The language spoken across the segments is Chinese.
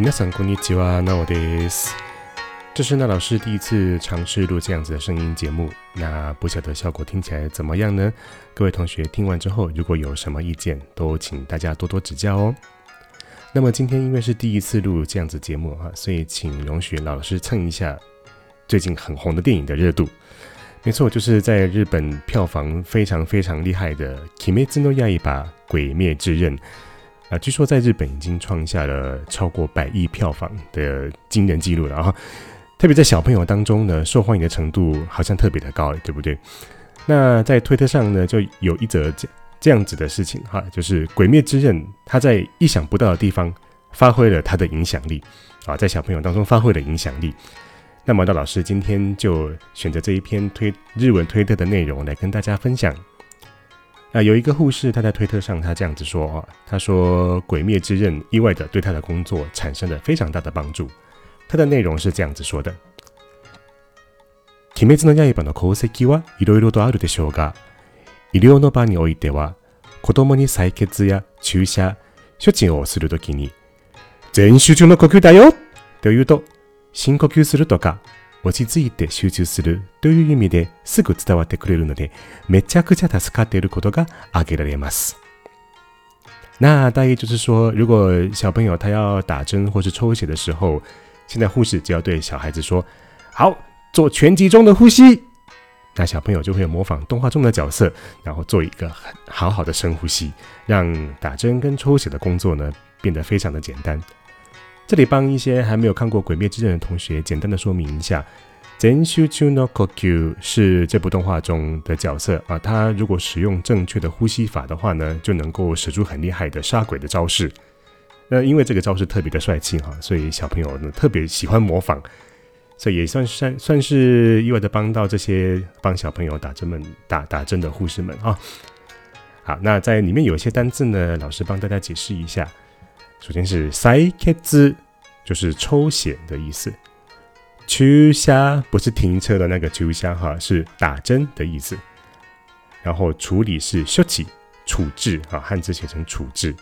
皆さんこんにちは、那我です。这是那老师第一次尝试录这样子的声音节目，那不晓得效果听起来怎么样呢？各位同学听完之后，如果有什么意见，都请大家多多指教哦。那么今天因为是第一次录这样子节目哈，所以请容许老师蹭一下最近很红的电影的热度。没错，就是在日本票房非常非常厉害的《Kimetsu no Yaiba》鬼灭之刃 啊，据说在日本已经创下了超过百亿票房的惊人记录了啊！特别在小朋友当中呢，受欢迎的程度好像特别的高，对不对？那在推特上呢，就有一则这这样子的事情哈，就是《鬼灭之刃》它在意想不到的地方发挥了它的影响力啊，在小朋友当中发挥了影响力。那么，道老师今天就选择这一篇推日文推特的内容来跟大家分享。啊，有一个护士，他在推特上他这样子说啊，他说《鬼灭之刃》意外的对他的工作产生了非常大的帮助。他的内容是这样子说的：鬼滅の刃の功績はいろいろとあるでしょうが、医療の場においては、子供に採血や注射、処置をするときに、全集中の呼吸だよというと、深呼吸するとか、落ち着いて集中するという意味ですぐ伝わってくれるので、めちゃくちゃ助かっていることが挙げられます。那大意就是说，如果小朋友他要打针或是抽血的时候，现在护士只要对小孩子说：“好，做全集中的呼吸。”那小朋友就会模仿动画中的角色，然后做一个很好好的深呼吸，让打针跟抽血的工作呢变得非常的简单。 这里帮一些还没有看过《鬼灭之刃》的同学简单的说明一下，全集中の呼吸是这部动画中的角色啊，他如果使用正确的呼吸法的话呢，就能够使出很厉害的杀鬼的招式。那因为这个招式特别的帅气哈，所以小朋友呢特别喜欢模仿，所以也算算算是意外的帮到这些帮小朋友打针们打打针的护士们啊。好，那在里面有一些单字呢，老师帮大家解释一下。首先是採血，就是抽血的意思。注射不是停车的那个注射哈，是打针的意思。然后处理是修起，处置啊，汉字写成处置。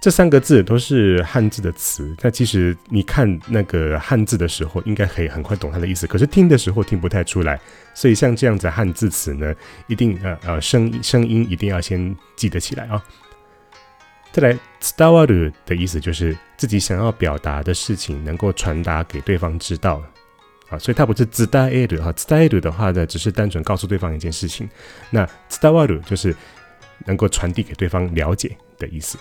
这三个字都是汉字的词，但其实你看那个汉字的时候，应该可以很快懂它的意思。可是听的时候听不太出来，所以像这样子汉字词呢，一定呃呃声声音一定要先记得起来啊。再来 s t a w a r 的意思就是自己想要表达的事情能够传达给对方知道啊，所以它不是 z d a e r 哈 z d a e r 的话呢，只是单纯告诉对方一件事情。那 s t a w a r 就是能够传递给对方了解的意思。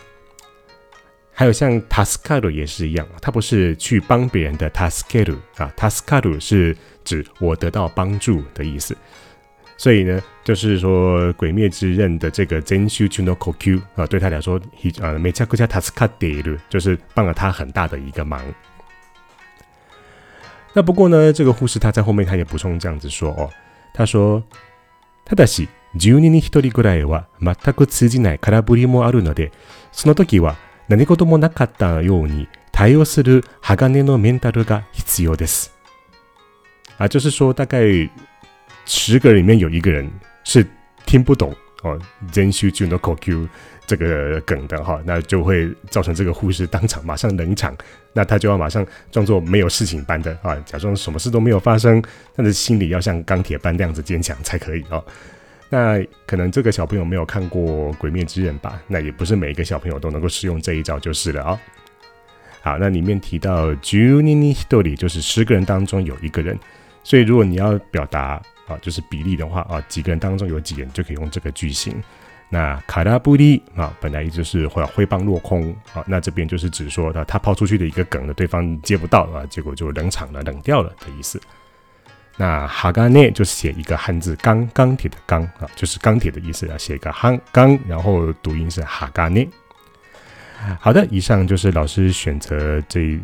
还有像 taskaru 也是一样，它不是去帮别人的 t a s k a r u 啊，taskaru 是指我得到帮助的意思。所以呢，就是说《鬼灭之刃》的这个 Zenshu no Kokyu 啊，对他来说，呃，めちゃくちゃ助かっている，就是帮了他很大的一个忙。那不过呢，这个护士他在后面他也补充这样子说哦，他说，ただし12人一人ぐらいは全く通じない空振りもあるので、その時は何事もなかったように対応する鋼のメンタルが必要です。啊，就是说大概。十个人里面有一个人 是听不懂哦 z e n s h u no kou，这个梗的哈，那就会造成这个护士当场马上冷场，那他就要马上装作没有事情般的啊，假装什么事都没有发生，但是心里要像钢铁般那样子坚强才可以哦。那可能这个小朋友没有看过《鬼灭之刃》吧？那也不是每一个小朋友都能够使用这一招就是了啊。好，那里面提到 junini hitori 就是十个人当中有一个人，所以如果你要表达。啊，就是比例的话啊，几个人当中有几个人就可以用这个句型。那卡拉布利啊，本来一直是会挥棒落空啊，那这边就是指说他他抛出去的一个梗呢，对方接不到啊，结果就冷场了、冷掉了的意思。那哈嘎内就写一个汉字钢，钢铁的钢啊，就是钢铁的意思啊，写一个夯钢，然后读音是哈嘎内。好的，以上就是老师选择这。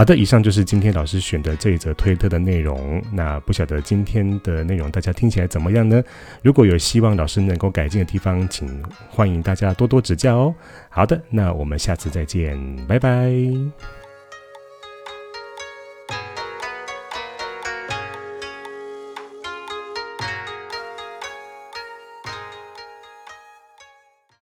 好的，以上就是今天老师选的这一则推特的内容。那不晓得今天的内容大家听起来怎么样呢？如果有希望老师能够改进的地方，请欢迎大家多多指教哦。好的，那我们下次再见，拜拜。